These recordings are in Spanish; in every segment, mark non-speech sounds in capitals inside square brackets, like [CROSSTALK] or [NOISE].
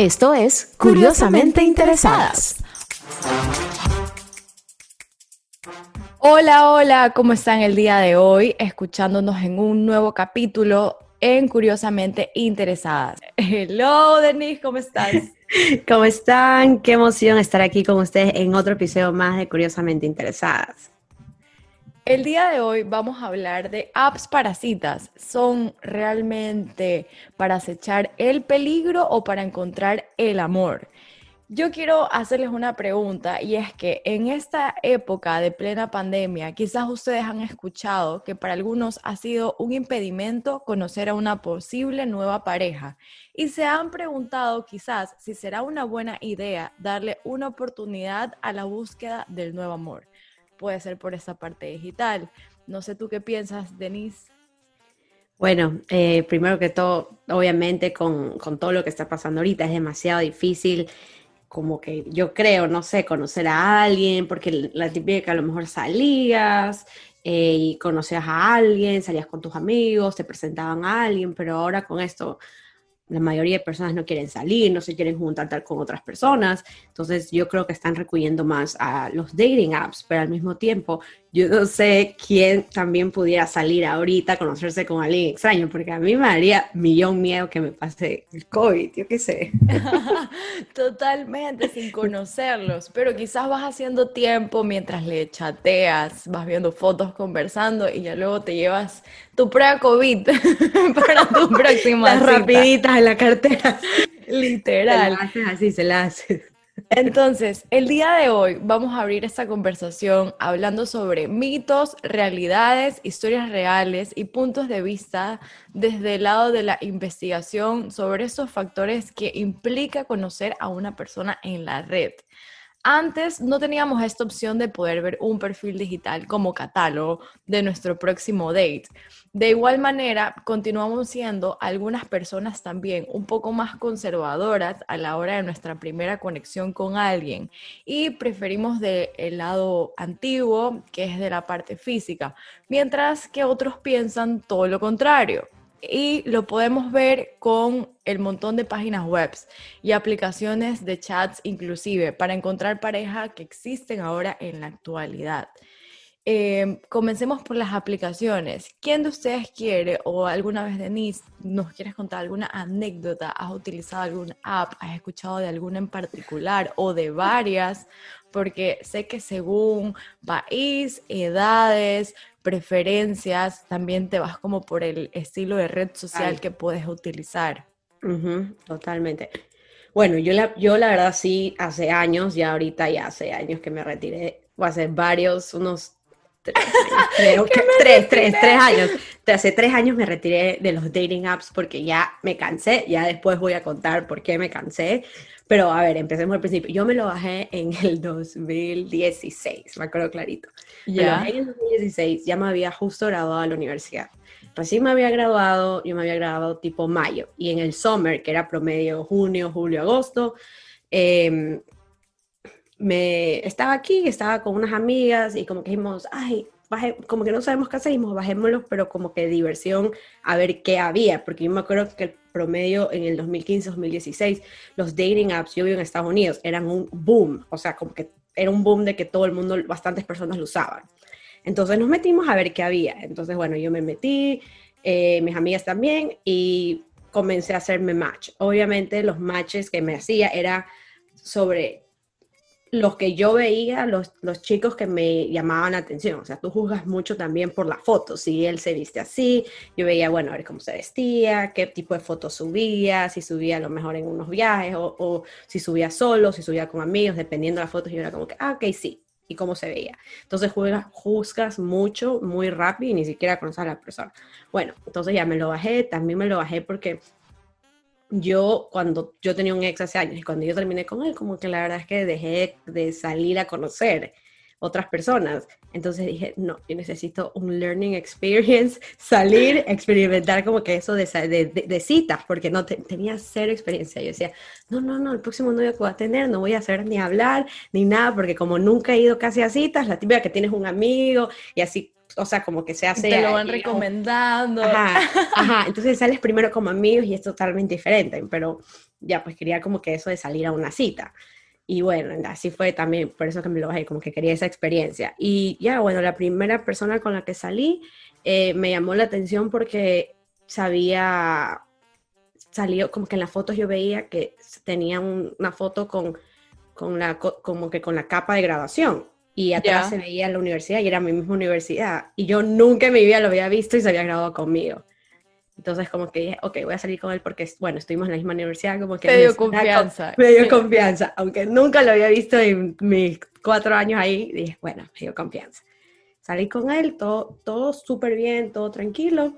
Esto es Curiosamente Interesadas. Hola, hola, ¿cómo están el día de hoy? Escuchándonos en un nuevo capítulo en Curiosamente Interesadas. Hello, Denise, ¿cómo estás? [LAUGHS] ¿Cómo están? Qué emoción estar aquí con ustedes en otro episodio más de Curiosamente Interesadas. El día de hoy vamos a hablar de apps para citas. ¿Son realmente para acechar el peligro o para encontrar el amor? Yo quiero hacerles una pregunta y es que en esta época de plena pandemia, quizás ustedes han escuchado que para algunos ha sido un impedimento conocer a una posible nueva pareja y se han preguntado quizás si será una buena idea darle una oportunidad a la búsqueda del nuevo amor puede ser por esa parte digital. No sé tú qué piensas, Denise. Bueno, eh, primero que todo, obviamente con, todo lo que está pasando ahorita es demasiado difícil como que yo creo, no sé, conocer a alguien, porque la típica a lo mejor salías eh, y conocías a alguien, salías con tus amigos, te presentaban a alguien, pero ahora con esto la mayoría de personas no quieren salir, no se quieren juntar con otras personas. Entonces yo creo que están recuyendo más a los dating apps, pero al mismo tiempo yo no sé quién también pudiera salir ahorita a conocerse con alguien extraño, porque a mí me daría millón miedo que me pase el COVID, yo qué sé. [LAUGHS] Totalmente, sin conocerlos, pero quizás vas haciendo tiempo mientras le chateas, vas viendo fotos, conversando y ya luego te llevas tu prueba COVID [LAUGHS] para tu [LAUGHS] próxima Las rapiditas en la cartera. Literal. Se la haces así, se la haces. Entonces, el día de hoy vamos a abrir esta conversación hablando sobre mitos, realidades, historias reales y puntos de vista desde el lado de la investigación sobre esos factores que implica conocer a una persona en la red. Antes no teníamos esta opción de poder ver un perfil digital como catálogo de nuestro próximo date. De igual manera, continuamos siendo algunas personas también un poco más conservadoras a la hora de nuestra primera conexión con alguien y preferimos del lado antiguo, que es de la parte física, mientras que otros piensan todo lo contrario y lo podemos ver con el montón de páginas web y aplicaciones de chats inclusive para encontrar pareja que existen ahora en la actualidad. Em, comencemos por las aplicaciones. ¿Quién de ustedes quiere o alguna vez Denise nos quieres contar alguna anécdota? ¿Has utilizado alguna app? ¿Has escuchado de alguna en particular o de varias? Porque sé que según país, edades, preferencias, también te vas como por el estilo de red social que puedes utilizar. totalmente. Bueno, yo la, yo la verdad sí, hace años, ya ahorita ya hace años que me retiré, o hace varios, unos tres, creo que tres, tres, tres [LAUGHS] años. Hace tres años me retiré de los dating apps porque ya me cansé, ya después voy a contar por qué me cansé, pero a ver, empecemos al principio. Yo me lo bajé en el 2016, me acuerdo clarito. Ya. en el 2016 ya me había justo graduado a la universidad. Recién me había graduado, yo me había graduado tipo mayo. Y en el summer, que era promedio junio, julio, agosto, eh, me estaba aquí, estaba con unas amigas y como que dijimos, ay, como que no sabemos qué hacemos, bajémoslo, pero como que diversión a ver qué había, porque yo me acuerdo que el promedio en el 2015-2016, los dating apps, yo vivo en Estados Unidos, eran un boom, o sea, como que era un boom de que todo el mundo, bastantes personas lo usaban. Entonces nos metimos a ver qué había. Entonces, bueno, yo me metí, eh, mis amigas también, y comencé a hacerme match. Obviamente los matches que me hacía era sobre los que yo veía, los, los chicos que me llamaban la atención. O sea, tú juzgas mucho también por la foto. Si él se viste así, yo veía, bueno, a ver cómo se vestía, qué tipo de fotos subía, si subía a lo mejor en unos viajes o, si subía solo, si subía con amigos, dependiendo de las fotos, yo era como que, ah, ok, sí, y cómo se veía. Entonces juzgas mucho, muy rápido y ni siquiera conoces a la persona. Bueno, entonces ya me lo bajé, también me lo bajé porque yo cuando yo tenía un ex hace años y cuando yo terminé con él, como que la verdad es que dejé de salir a conocer otras personas. Entonces dije, no, yo necesito un learning experience, [LAUGHS] salir, experimentar como que eso de, de, citas, porque no tenía cero experiencia. Yo decía, no, no, no, el próximo novio que voy a tener no voy a hacer ni hablar ni nada, porque como nunca he ido casi a citas, la típica que tienes un amigo y así o sea, como que se hace... Te lo van recomendando. Ajá, [LAUGHS] ajá, entonces sales primero como amigos y es totalmente diferente, pero ya, pues quería como que eso de salir a una cita. Y bueno, así fue también, por eso que me lo bajé, como que quería esa experiencia. Y ya, bueno, la primera persona con la que salí eh, me llamó la atención porque sabía, salió, como que en las fotos yo veía que tenía una foto con, con la, como que con la capa de graduación. Y atrás se veía la universidad y era mi misma universidad. Y yo nunca en mi vida lo había visto y se había graduado conmigo. Entonces como que dije, ok, voy a salir con él porque, bueno, estuvimos en la misma universidad, como que... Me dio confianza. Me dio confianza, aunque nunca lo había visto en mis cuatro años ahí, dije, bueno, me dio confianza. Salí con él, todo, todo súper bien, todo tranquilo.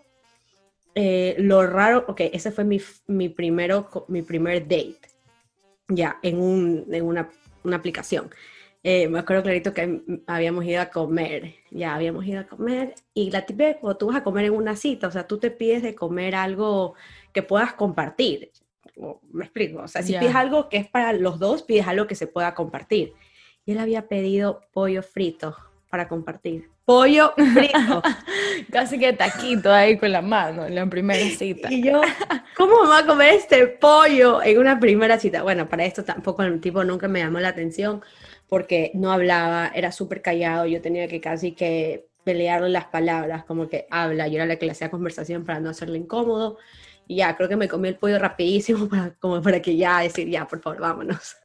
Eh, lo raro, ok, ese fue mi, mi, primero, mi primer date, ya, en, un, en una, una aplicación. Eh, me acuerdo clarito que habíamos ido a comer, ya habíamos ido a comer, y la típica cuando tú vas a comer en una cita, o sea, tú te pides de comer algo que puedas compartir. Me explico, o sea, si pides algo que es para los dos, pides algo que se pueda compartir. Y él había pedido pollo frito para compartir. Pollo [LAUGHS] frito. Casi que taquito ahí con la mano en la primera cita. Y yo, ¿cómo va a comer este pollo en una primera cita? Bueno, para esto tampoco el tipo nunca me llamó la atención porque no hablaba, era súper callado, yo tenía que casi que pelearle las palabras, como que habla, yo era la que le hacía conversación para no hacerle incómodo. Y ya, creo que me comí el pollo rapidísimo [LAUGHS] para, como para que ya decir, ya, por favor, vámonos.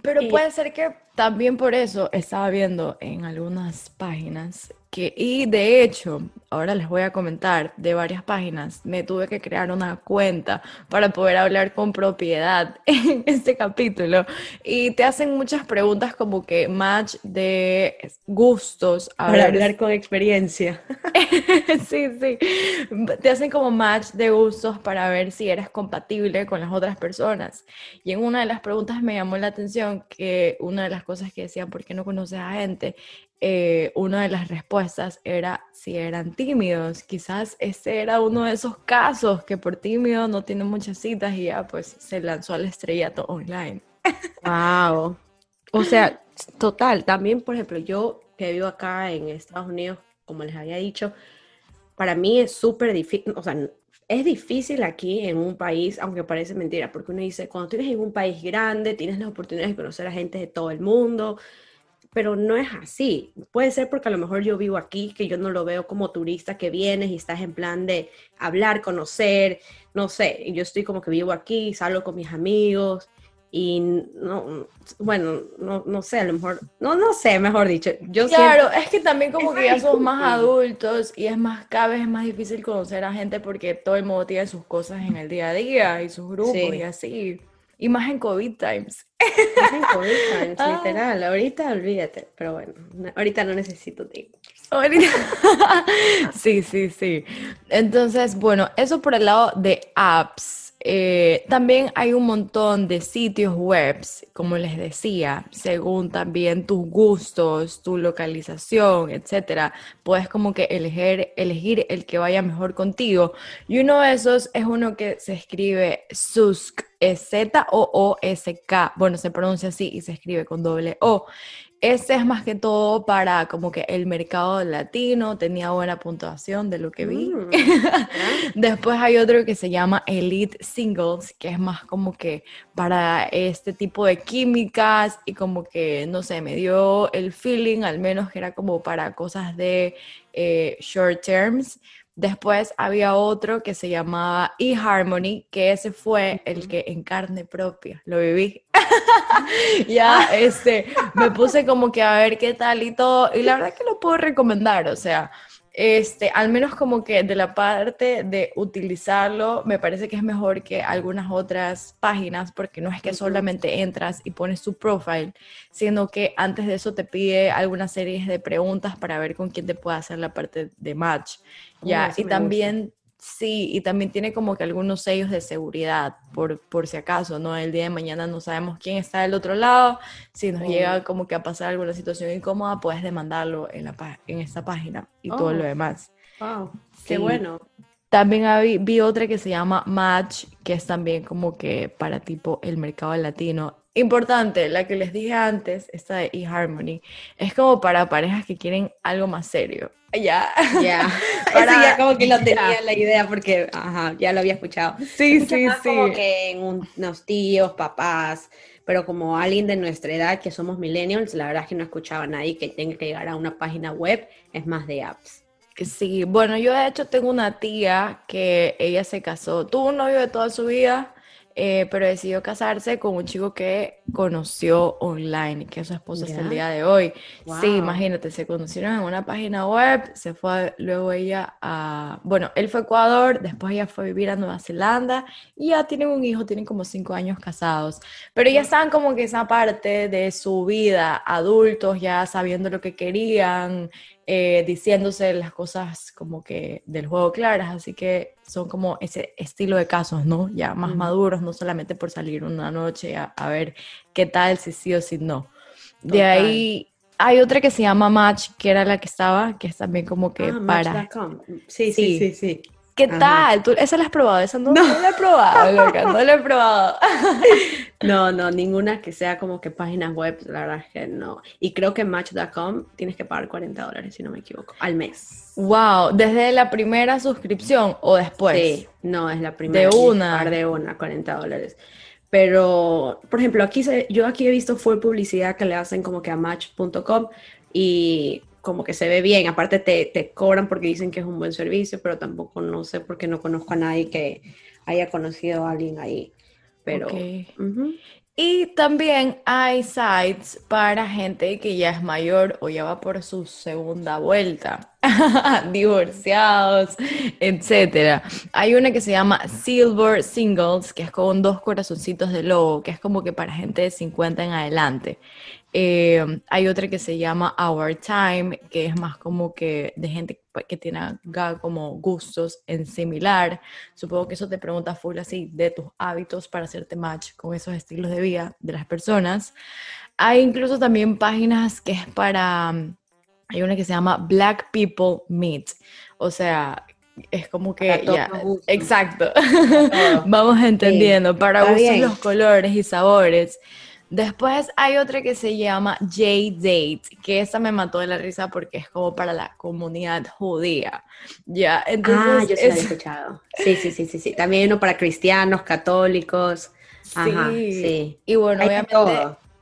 Pero [LAUGHS] puede ser que también por eso estaba viendo en algunas páginas que, y de hecho, ahora les voy a comentar de varias páginas, me tuve que crear una cuenta para poder hablar con propiedad [LAUGHS] en este capítulo. Y te hacen muchas preguntas como que match de gustos. para hablar con experiencia. [LAUGHS] sí, sí. Te hacen como match de gustos para ver si eres compatible con las otras personas. Y en una de las preguntas me llamó la atención que una de las cosas que decían, ¿por qué no conoces a gente? Eh, una de las respuestas era si eran tímidos. Quizás ese era uno de esos casos que por tímido no tiene muchas citas y ya pues se lanzó al estrellato online. Wow. O sea, total. También, por ejemplo, yo que vivo acá en Estados Unidos, como les había dicho, para mí es súper difícil, o sea, es difícil aquí en un país, aunque parece mentira, porque uno dice, cuando tienes en un país grande, tienes la oportunidad de conocer a gente de todo el mundo, pero no es así. Puede ser porque a lo mejor yo vivo aquí, que yo no lo veo como turista que vienes y estás en plan de hablar, conocer, no sé, yo estoy como que vivo aquí, salgo con mis amigos y no, bueno, no, no sé, a lo mejor, no, no sé, mejor dicho. Yo claro, es que también como que ya somos más adultos y es más, cada vez es más difícil conocer a gente porque todo el mundo tiene sus cosas en el día a día y sus grupos y así. Y más en COVID times. Más en COVID times, [LAUGHS] ah. literal. Ahorita olvídate, pero bueno, ahorita no necesito tiempo. [LAUGHS] sí, sí, sí. Entonces, bueno, eso por el lado de apps. Eh, también hay un montón de sitios web, como les decía, según también tus gustos, tu localización, etcétera. Puedes como que elegir, elegir el que vaya mejor contigo. Y uno de esos es uno que se escribe Susk, Z-O-O-S-K. Bueno, se pronuncia así y se escribe con doble O. Este es más que todo para como que el mercado latino tenía buena puntuación de lo que vi. Mm, [LAUGHS] Después hay otro que se llama Elite Singles, que es más como que para este tipo de químicas y como que, no sé, me dio el feeling, al menos que era como para cosas de eh, short terms. Después había otro que se llamaba eHarmony, que ese fue el que en carne propia lo viví. [LAUGHS] ya, este, me puse como que a ver qué tal y todo, y la verdad que lo puedo recomendar, o sea, este, al menos como que de la parte de utilizarlo, me parece que es mejor que algunas otras páginas, porque no es que solamente entras y pones tu profile, sino que antes de eso te pide alguna serie de preguntas para ver con quién te puede hacer la parte de match. Ya, y también Sí, y también tiene como que algunos sellos de seguridad, por, por si acaso, ¿no? El día de mañana no sabemos quién está del otro lado, si nos llega oh. como que a pasar alguna situación incómoda, puedes demandarlo en, la, en esta página y todo lo oh. demás. Wow, qué bueno. También vi otra que se llama Match, que es también como que para tipo el mercado latino. Importante, la que les dije antes, esta de eHarmony, es como para parejas que quieren algo más serio. Ya. Ya. [LAUGHS] Para, ya como que lo [LAUGHS] tenía la idea porque ajá, ya lo había escuchado. Sí, sí, sí. Como que en unos tíos, papás, pero como alguien de nuestra edad que somos millennials, la verdad es que no escuchaba a nadie que tenga que llegar a una página web, es más de apps. Sí, bueno, yo de hecho tengo una tía que ella se casó, tuvo un novio de toda su vida eh, pero decidió casarse con un chico que conoció online, que es su esposa hasta el día de hoy. Sí, imagínate, se conocieron en una página web, se fue luego ella a, bueno, él fue a Ecuador, después ella fue a vivir a Nueva Zelanda y ya tienen un hijo, tienen como cinco años casados, pero ya están como que esa parte de su vida, adultos, ya sabiendo lo que querían, eh, diciéndose las cosas como que del juego claras, así que son como ese estilo de casos, ¿no? Ya más maduros, no solamente por salir una noche a, ver qué tal, si sí o si no. De ahí hay otra que se llama Match, que era la que estaba, que es también como que ah, para... Sí, sí, sí, sí, ¿Qué tal? ¿Tú, ¿Esa la has probado? Esa no, no. la he probado, [LAUGHS] loca, no la he probado. [LAUGHS] no, no, ninguna que sea como que páginas web, la verdad es que no. Y creo que Match.com tienes que pagar 40 dólares, si no me equivoco, al mes. Wow, ¿desde la primera suscripción o después? Sí, no, es la primera. De una. De una, 40 dólares. Pero, por ejemplo, aquí se, yo aquí he visto full publicidad que le hacen como que a Match.com y como que se ve bien. Aparte te, te, cobran porque dicen que es un buen servicio, pero tampoco no sé porque no conozco a nadie que haya conocido a alguien ahí. Pero. Y también hay sites para gente que ya es mayor o ya va por su segunda vuelta, [LAUGHS] divorciados, etc. Hay una que se llama Silver Singles, que es con dos corazoncitos de lobo, que es como que para gente de 50 en adelante. Eh, hay otra que se llama Our Time, que es más como que de gente que tiene como gustos en similar. Supongo que eso te pregunta full así de tus hábitos para hacerte match con esos estilos de vida de las personas. Hay incluso también páginas que es para, hay una que se llama Black People Meet, o sea, es como que ya, exacto, [LAUGHS] vamos entendiendo, para gustos los colores y sabores. Después hay otra que se llama J-Date, que esa me mató de la risa porque es como para la comunidad judía. Ya, entonces. Ah, yo sí lo he escuchado. Sí, sí, sí, sí, sí. También uno para cristianos, católicos. Sí, sí. Y bueno, obviamente,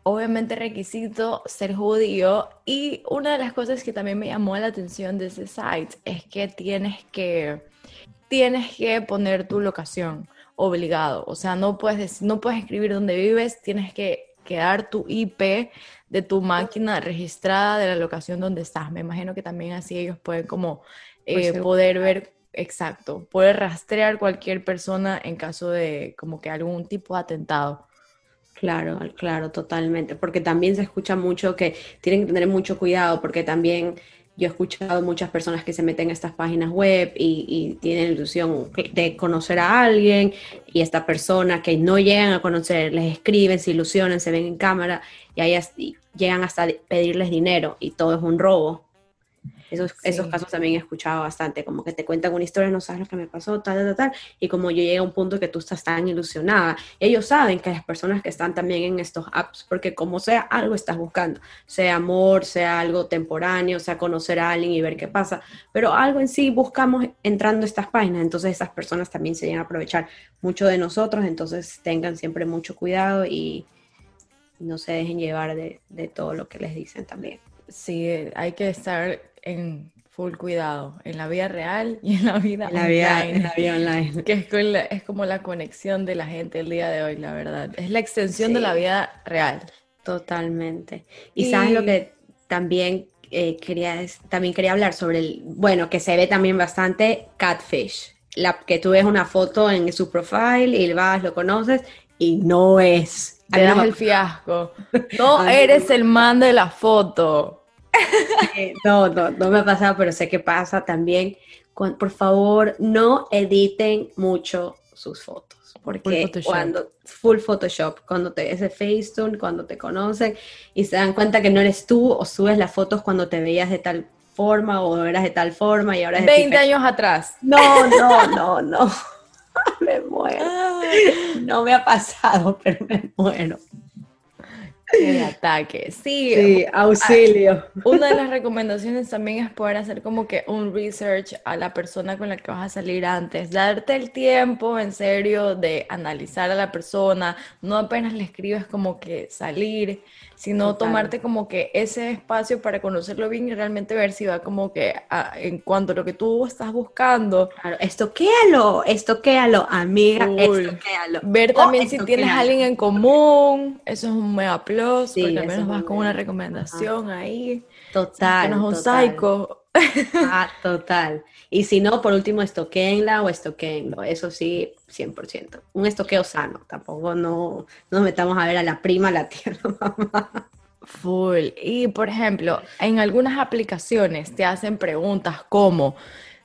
obviamente requisito ser judío. Y una de las cosas que también me llamó la atención de ese site es que tienes que, tienes que poner tu locación obligado. O sea, no puedes, no puedes escribir dónde vives, tienes que quedar tu IP de tu máquina registrada de la locación donde estás. Me imagino que también así ellos pueden como eh, poder ver, exacto, poder rastrear cualquier persona en caso de como que algún tipo de atentado. Claro, claro, totalmente, porque también se escucha mucho que tienen que tener mucho cuidado, porque también yo he escuchado muchas personas que se meten a estas páginas web y, tienen la ilusión de conocer a alguien y esta persona que no llegan a conocer, les escriben, se ilusionan, se ven en cámara y, ahí, llegan hasta pedirles dinero y todo es un robo. Esos, esos casos también he escuchado bastante, como que te cuentan una historia, no sabes lo que me pasó, tal, tal, tal, y como yo llegué a un punto que tú estás tan ilusionada, ellos saben que las personas que están también en estos apps, porque como sea, algo estás buscando, sea amor, sea algo temporáneo, sea conocer a alguien y ver qué pasa, pero algo en sí buscamos entrando a estas páginas, entonces esas personas también se llegan a aprovechar mucho de nosotros, entonces tengan siempre mucho cuidado y no se dejen llevar de, de todo lo que les dicen también. Sí, hay que estar en full cuidado, en la vida real y en la vida la online. en la vida online. Que es, como la conexión de la gente el día de hoy, la verdad. Es la extensión de la vida real. Totalmente. Y, sabes lo que también eh, quería, también quería hablar sobre el, bueno, que se ve también bastante catfish. La, que tú ves una foto en su profile y vas, lo conoces y no es. Te das el fiasco. [LAUGHS] No eres el man de la foto. No, no, no me ha pasado, pero sé que pasa también por favor, no editen mucho sus fotos. Porque cuando full Photoshop, cuando te ves de Facetune, cuando te conocen y se dan cuenta que no eres tú o subes las fotos cuando te veías de tal forma o eras de tal forma y ahora es 20 años atrás. No, no, no, no. [LAUGHS] me muero. No me ha pasado, pero me muero. El ataque, sí. Sí, auxilio. Una de las [LAUGHS] recomendaciones también es poder hacer como que un research a la persona con la que vas a salir antes, darte el tiempo en serio de analizar a la persona, no apenas le escribes como que salir, sino tomarte como que ese espacio para conocerlo bien y realmente ver si va como que en cuanto a lo que tú estás buscando. Claro, estoquéalo, estoquéalo, amiga, estoquéalo. Ver también si tienes alguien en común, eso es un mega plus, porque al menos vas con una recomendación ahí. Total. no es un psycho. Ah, total. Y si no, por último, estoqueenla o estoqueenlo. Eso sí, 100%. Un estoqueo sano. Tampoco no nos metamos a ver a la prima, la tía, [LAUGHS] mamá. Full. Y por ejemplo, en algunas aplicaciones te hacen preguntas como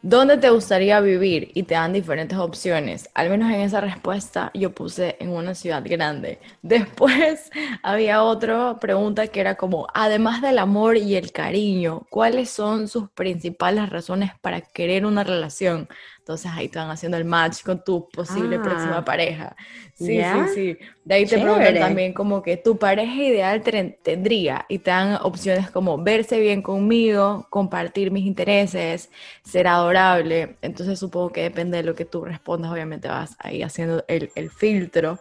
¿Dónde te gustaría vivir? Y te dan diferentes opciones. Al menos en esa respuesta yo puse en una ciudad grande. [LAUGHS] Después había otra pregunta que era como, además del amor y el cariño, ¿cuáles son sus principales razones para querer una relación? Entonces ahí te van haciendo el match con tu posible próxima ah. pareja. Sí, sí, sí. De ahí te preguntan también como que tu pareja ideal tendría y te dan opciones como verse bien conmigo, compartir mis intereses, ser adorable. Entonces supongo que depende de lo que tú respondas, obviamente vas ahí haciendo el, el filtro.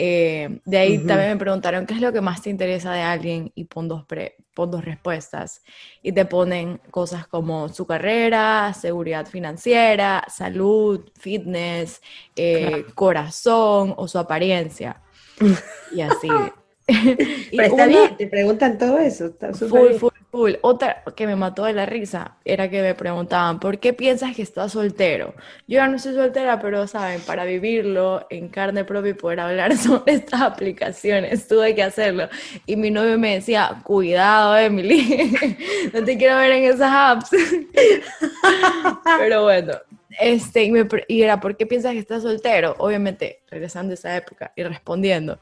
Eh, de ahí también me preguntaron qué es lo que más te interesa de alguien y pon dos, dos respuestas. Y te ponen cosas como su carrera, seguridad financiera, salud, fitness, eh, corazón o su apariencia. [LAUGHS] y así. [LAUGHS] [LAUGHS] Pero está bien, te preguntan todo eso. Está full, full, full. Otra que me mató de la risa era que me preguntaban, ¿por qué piensas que estás soltero? Yo ya no soy soltera, pero saben, para vivirlo en carne propia y poder hablar [LAUGHS] sobre estas aplicaciones, tuve que hacerlo. Y mi novio me decía, cuidado, Emily, [LAUGHS] no te quiero ver en esas apps. [LAUGHS] pero bueno, este, y, me, y, era, ¿por qué piensas que estás soltero? Obviamente, regresando a esa época y respondiendo.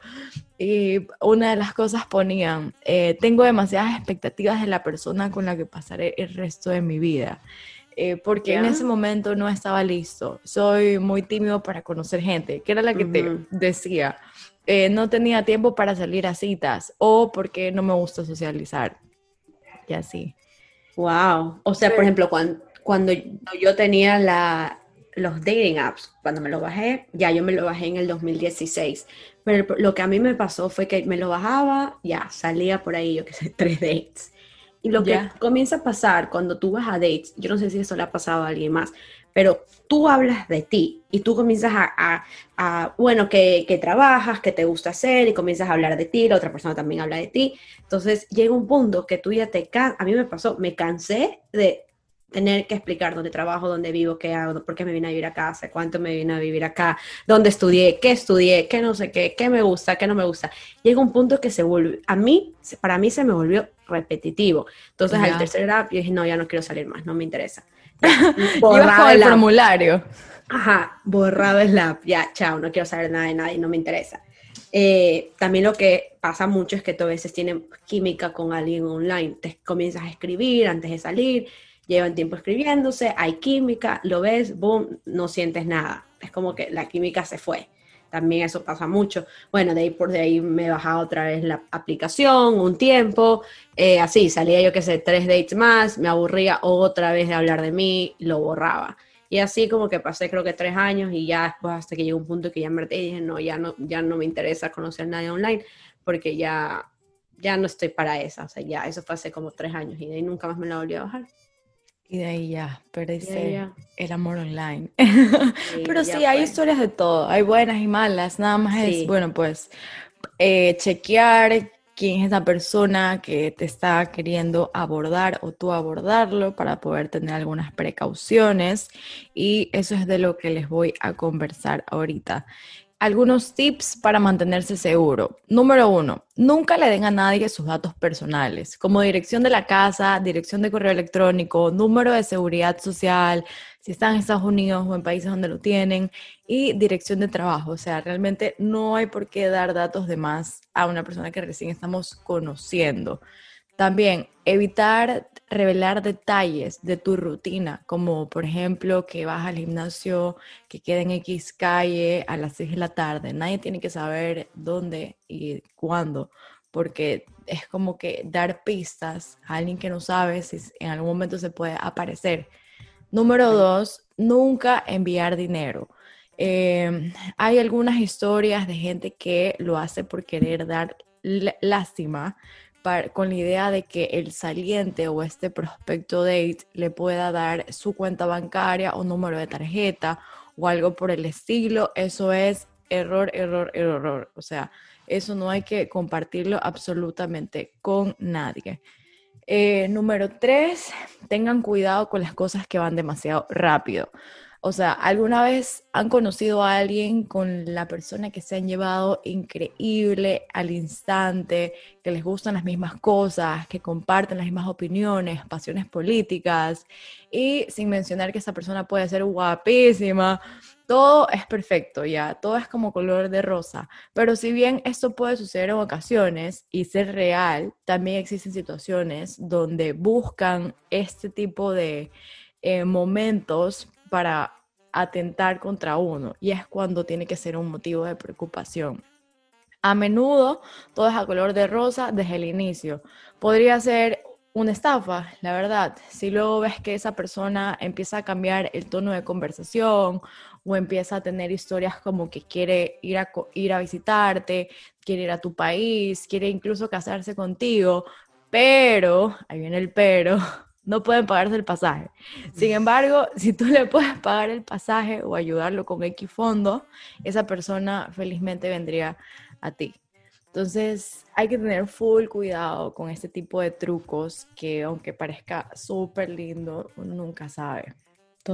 Y una de las cosas ponían, eh, tengo demasiadas expectativas de la persona con la que pasaré el resto de mi vida. Eh, porque en ese momento no estaba listo. Soy muy tímido para conocer gente, que era la que te decía. Eh, no tenía tiempo para salir a citas o porque no me gusta socializar. Y así. Wow. O sea, por ejemplo, cuando, cuando yo tenía la, los dating apps, cuando me lo bajé, ya yo me lo bajé en el 2016. Pero lo que a mí me pasó fue que me lo bajaba, ya salía por ahí, yo qué sé, [LAUGHS] tres dates. Y lo que comienza a pasar cuando tú vas a dates, yo no sé si eso le ha pasado a alguien más, pero tú hablas de ti y tú comienzas a, a, bueno, que, que, trabajas, que te gusta hacer y comienzas a hablar de ti, la otra persona también habla de ti. Entonces llega un punto que tú ya te cansas, a mí me pasó, me cansé de tener que explicar dónde trabajo, dónde vivo, qué hago, por qué me vine a vivir acá, hace cuánto me vine a vivir acá, dónde estudié, qué estudié, qué no sé qué, qué me gusta, qué no me gusta. Llega un punto que se vuelve, a mí, para mí se me volvió repetitivo. Entonces al tercer app yo dije, no, ya no quiero salir más, no me interesa. [LAUGHS] Borraba el formulario. Ajá, borrado el app, ya, chao, no quiero saber nada de nadie, no me interesa. Eh, también lo que pasa mucho es que tú a veces tienes química con alguien online, te comienzas a escribir antes de salir, llevan tiempo escribiéndose, hay química, lo ves, boom, no sientes nada. Es como que la química se fue. También eso pasa mucho. Bueno, de ahí por de ahí me bajaba otra vez la aplicación, un tiempo, eh, así, salía yo que sé, tres dates más, me aburría otra vez de hablar de mí, lo borraba. Y así como que pasé creo que tres años y ya después hasta que llegó un punto que ya me dije, no, ya no, ya no me interesa conocer a nadie online porque ya, ya no estoy para esa. O sea, ya eso fue hace como tres años y de ahí nunca más me la volví a bajar. Y de ahí ya, perdiste el amor online. Pero sí, hay historias de todo, hay buenas y malas, nada más es, bueno, pues eh, chequear quién es esa persona que te está queriendo abordar o tú abordarlo para poder tener algunas precauciones y eso es de lo que les voy a conversar ahorita algunos tips para mantenerse seguro. Número uno, nunca le den a nadie sus datos personales, como dirección de la casa, dirección de correo electrónico, número de seguridad social, si están en Estados Unidos o en países donde lo tienen, y dirección de trabajo. O sea, realmente no hay por qué dar datos de más a una persona que recién estamos conociendo. También evitar revelar detalles de tu rutina, como por ejemplo que vas al gimnasio que queda en X calle a las 6 de la tarde. Nadie tiene que saber dónde y cuándo, porque es como que dar pistas a alguien que no sabe si en algún momento se puede aparecer. Número dos, nunca enviar dinero. Em, hay algunas historias de gente que lo hace por querer dar lástima, con la idea de que el saliente o este prospecto date le pueda dar su cuenta bancaria o número de tarjeta o algo por el estilo. Eso es error, error, error. O sea, eso no hay que compartirlo absolutamente con nadie. Eh, número tres, tengan cuidado con las cosas que van demasiado rápido. O sea, ¿alguna vez han conocido a alguien con la persona que se han llevado increíble al instante, que les gustan las mismas cosas, que comparten las mismas opiniones, pasiones políticas? Y sin mencionar que esa persona puede ser guapísima, todo es perfecto, ya, todo es como color de rosa. Pero si bien esto puede suceder en ocasiones y ser real, también existen situaciones donde buscan este tipo de eh, momentos para atentar contra uno y es cuando tiene que ser un motivo de preocupación. A menudo todo es a color de rosa desde el inicio. Podría ser una estafa, la verdad. Si luego ves que esa persona empieza a cambiar el tono de conversación o empieza a tener historias como que quiere ir a, ir a visitarte, quiere ir a tu país, quiere incluso casarse contigo, pero, ahí viene el pero, no pueden pagarse el pasaje. Sin embargo, [LAUGHS] si tú le puedes pagar el pasaje o ayudarlo con X fondo, esa persona felizmente vendría a ti. Entonces hay que tener full cuidado con este tipo de trucos que aunque parezca súper lindo, uno nunca sabe.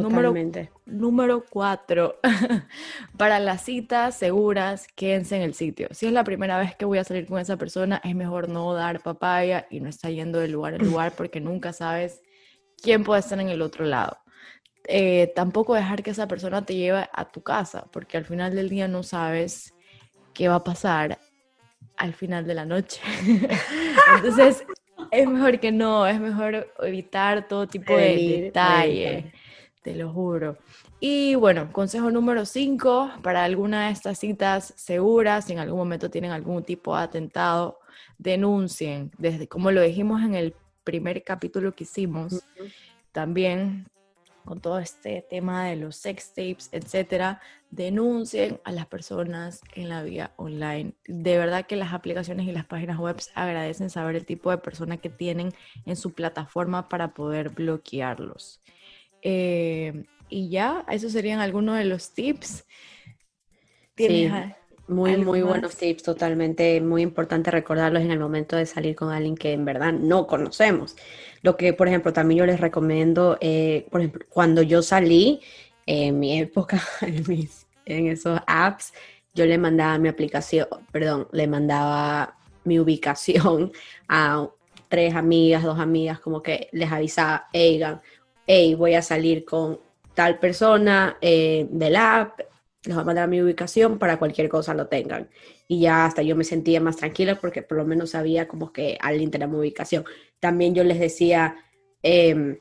Totalmente. Número, cuatro, [LAUGHS] para las citas seguras, quédense en el sitio. Si es la primera vez que voy a salir con esa persona, es mejor no dar papaya y no estar yendo de lugar en lugar porque nunca sabes quién puede estar en el otro lado. Eh, tampoco dejar que esa persona te lleve a tu casa, porque al final del día no sabes qué va a pasar al final de la noche. [LAUGHS] Entonces, es mejor que no, es mejor evitar todo tipo de detalle, te lo juro. Y bueno, consejo número 5, para alguna de estas citas seguras, si en algún momento tienen algún tipo de atentado, denuncien, desde como lo dijimos en el primer capítulo que hicimos, también con todo este tema de los sex tapes, etcétera, denuncien a las personas en la vía online. De verdad que las aplicaciones y las páginas web agradecen saber el tipo de persona que tienen en su plataforma para poder bloquearlos. Eh, y ya, esos serían algunos de los tips. ¿Tienes muy, muy buenos tips, totalmente. Muy importante recordarlos en el momento de salir con alguien que en verdad no conocemos. Lo que, por ejemplo, también yo les recomiendo, eh, por ejemplo, cuando yo salí, en mi época, [LAUGHS] en, mis, en esos apps, yo le mandaba mi aplicación, perdón, le mandaba mi ubicación a tres amigas, dos amigas, como que les avisaba, hey, voy a salir con tal persona eh, del app, les voy a mandar mi ubicación para cualquier cosa lo tengan. Y ya hasta yo me sentía más tranquila porque por lo menos sabía como que alguien tenía mi ubicación. También yo les decía, em,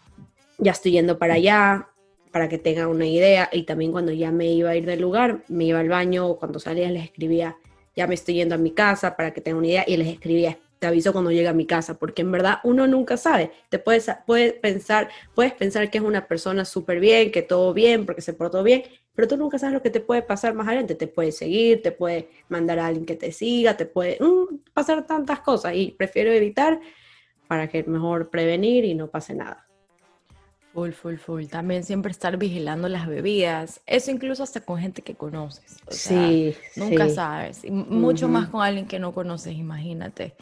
ya estoy yendo para allá, para que tengan una idea. Y también cuando ya me iba a ir del lugar, me iba al baño o cuando salía les escribía, ya me estoy yendo a mi casa para que tengan una idea. Y les escribía, te aviso cuando llegue a mi casa, porque en verdad uno nunca sabe. Te puedes, puedes pensar, puedes pensar que es una persona súper bien, que todo bien, porque se portó bien, pero tú nunca sabes lo que te puede pasar más adelante. Te puede seguir, te puede mandar a alguien que te siga, te puede mm, pasar tantas cosas y prefiero evitar para que mejor prevenir y no pase nada. Full, full, full. También siempre estar vigilando las bebidas. Eso incluso hasta con gente que conoces. sí. Nunca sabes. Y mucho más con alguien que no conoces, imagínate.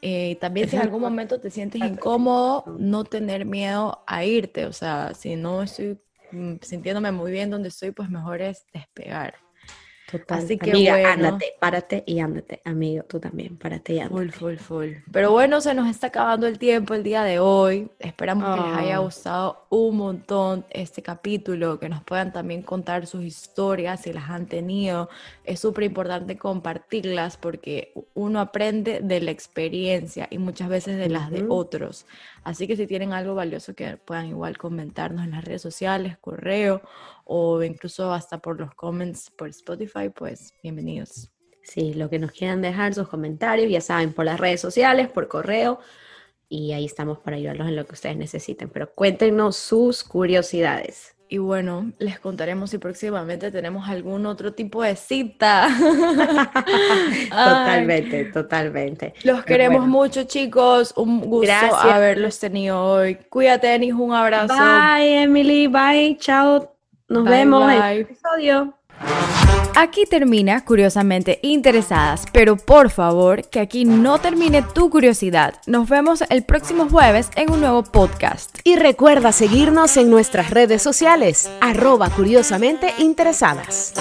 Eh, también si en algún momento te sientes incómodo, no tener miedo a irte. O sea, si no estoy mm, sintiéndome muy bien donde estoy, pues mejor es despegar. Así que Amiga, bueno. ándate, párate y ándate, amigo, tú también, párate y ándate. Full, full, full. Pero bueno, se nos está acabando el tiempo el día de hoy. Esperamos que les haya ah. gustado un montón este capítulo, que nos puedan también contar sus historias si las han tenido. Es súper importante compartirlas porque uno aprende de la experiencia y muchas veces de las de otros. Así que si tienen algo valioso que puedan igual comentarnos en las redes sociales, correo o incluso hasta por los comments por Spotify, pues bienvenidos. Sí, lo que nos quieran dejar, sus comentarios, ya saben, por las redes sociales, por correo, y ahí estamos para ayudarlos en lo que ustedes necesiten. Pero cuéntenos sus curiosidades. Y bueno, les contaremos si próximamente tenemos algún otro tipo de cita. [LAUGHS] totalmente, totalmente. Los queremos mucho, chicos. Un gusto haberlos tenido hoy. Cuídate, Denis. Un abrazo. Bye, Emily. Bye. Chao. Nos vemos en el episodio. Aquí termina Curiosamente Interesadas, pero por favor que aquí no termine tu curiosidad. Nos vemos el próximo jueves en un nuevo podcast. Y recuerda seguirnos en nuestras redes sociales, arroba curiosamente interesadas.